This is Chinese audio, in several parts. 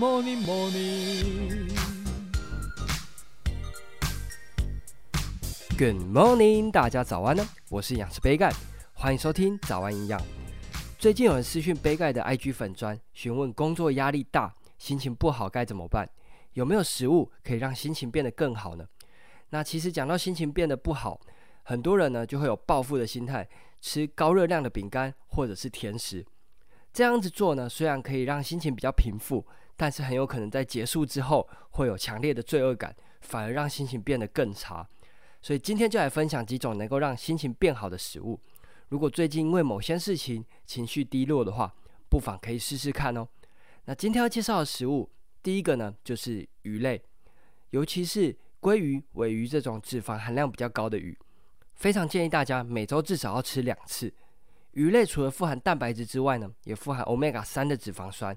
morning, morning. Good morning，大家早安呢！我是养师杯盖，欢迎收听早安营养。最近有人私讯杯盖的 IG 粉砖，询问工作压力大、心情不好该怎么办？有没有食物可以让心情变得更好呢？那其实讲到心情变得不好，很多人呢就会有报复的心态，吃高热量的饼干或者是甜食。这样子做呢，虽然可以让心情比较平复，但是很有可能在结束之后会有强烈的罪恶感，反而让心情变得更差。所以今天就来分享几种能够让心情变好的食物。如果最近因为某些事情情绪低落的话，不妨可以试试看哦。那今天要介绍的食物，第一个呢就是鱼类，尤其是鲑鱼、尾鱼这种脂肪含量比较高的鱼，非常建议大家每周至少要吃两次。鱼类除了富含蛋白质之外呢，也富含欧米伽三的脂肪酸。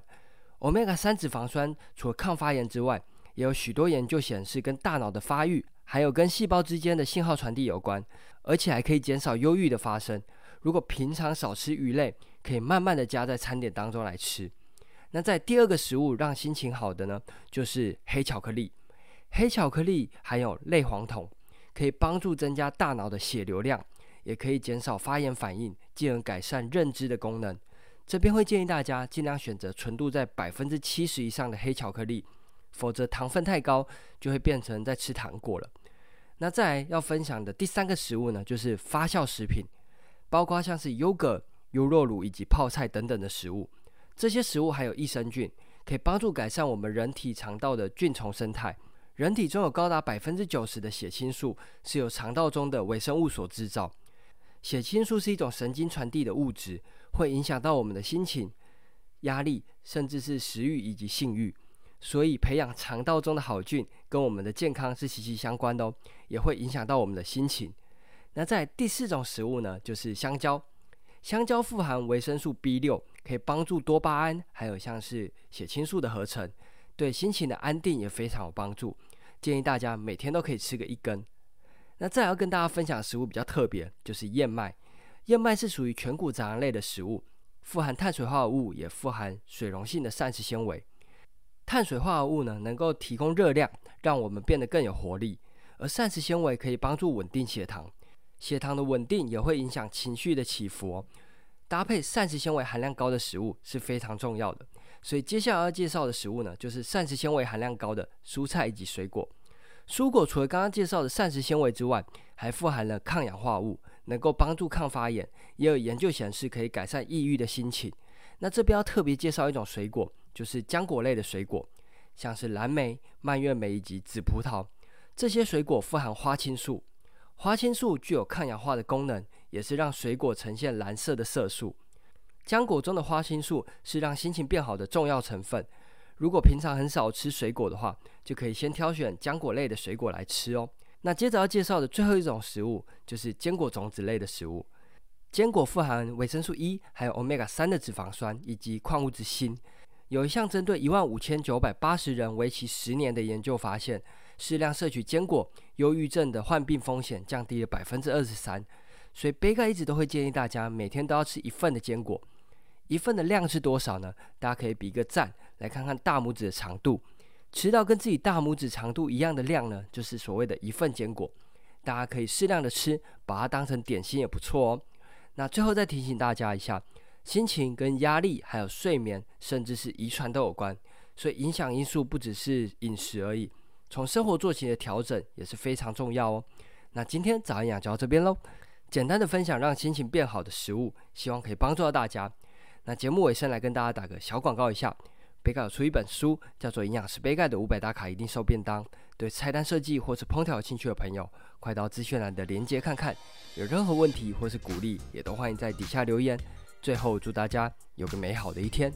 欧米伽三脂肪酸除了抗发炎之外，也有许多研究显示跟大脑的发育，还有跟细胞之间的信号传递有关，而且还可以减少忧郁的发生。如果平常少吃鱼类，可以慢慢的加在餐点当中来吃。那在第二个食物让心情好的呢，就是黑巧克力。黑巧克力含有类黄酮，可以帮助增加大脑的血流量。也可以减少发炎反应，进而改善认知的功能。这边会建议大家尽量选择纯度在百分之七十以上的黑巧克力，否则糖分太高就会变成在吃糖果了。那再来要分享的第三个食物呢，就是发酵食品，包括像是优格、优酪乳以及泡菜等等的食物。这些食物含有益生菌，可以帮助改善我们人体肠道的菌丛生态。人体中有高达百分之九十的血清素是由肠道中的微生物所制造。血清素是一种神经传递的物质，会影响到我们的心情、压力，甚至是食欲以及性欲。所以，培养肠道中的好菌跟我们的健康是息息相关的哦，也会影响到我们的心情。那在第四种食物呢，就是香蕉。香蕉富含维生素 B 六，可以帮助多巴胺，还有像是血清素的合成，对心情的安定也非常有帮助。建议大家每天都可以吃个一根。那再要跟大家分享的食物比较特别，就是燕麦。燕麦是属于全谷杂粮类的食物，富含碳水化合物，也富含水溶性的膳食纤维。碳水化合物呢，能够提供热量，让我们变得更有活力；而膳食纤维可以帮助稳定血糖，血糖的稳定也会影响情绪的起伏。搭配膳食纤维含量高的食物是非常重要的。所以接下来要介绍的食物呢，就是膳食纤维含量高的蔬菜以及水果。蔬果除了刚刚介绍的膳食纤维之外，还富含了抗氧化物，能够帮助抗发炎。也有研究显示可以改善抑郁的心情。那这边要特别介绍一种水果，就是浆果类的水果，像是蓝莓、蔓越莓以及紫葡萄。这些水果富含花青素，花青素具有抗氧化的功能，也是让水果呈现蓝色的色素。浆果中的花青素是让心情变好的重要成分。如果平常很少吃水果的话，就可以先挑选浆果类的水果来吃哦。那接着要介绍的最后一种食物就是坚果种子类的食物。坚果富含维生素 E，还有 omega 三的脂肪酸以及矿物质锌。有一项针对一万五千九百八十人为期十年的研究发现，适量摄取坚果，忧郁症的患病风险降低了百分之二十三。所以杯盖一直都会建议大家每天都要吃一份的坚果。一份的量是多少呢？大家可以比一个赞。来看看大拇指的长度，吃到跟自己大拇指长度一样的量呢，就是所谓的一份坚果。大家可以适量的吃，把它当成点心也不错哦。那最后再提醒大家一下，心情跟压力还有睡眠，甚至是遗传都有关，所以影响因素不只是饮食而已，从生活作息的调整也是非常重要哦。那今天早安养就到这边喽，简单的分享让心情变好的食物，希望可以帮助到大家。那节目尾声来跟大家打个小广告一下。杯盖有出一本书，叫做《营养师杯盖的五百大卡一定瘦便当》。对菜单设计或是烹调有兴趣的朋友，快到资讯栏的链接看看。有任何问题或是鼓励，也都欢迎在底下留言。最后，祝大家有个美好的一天。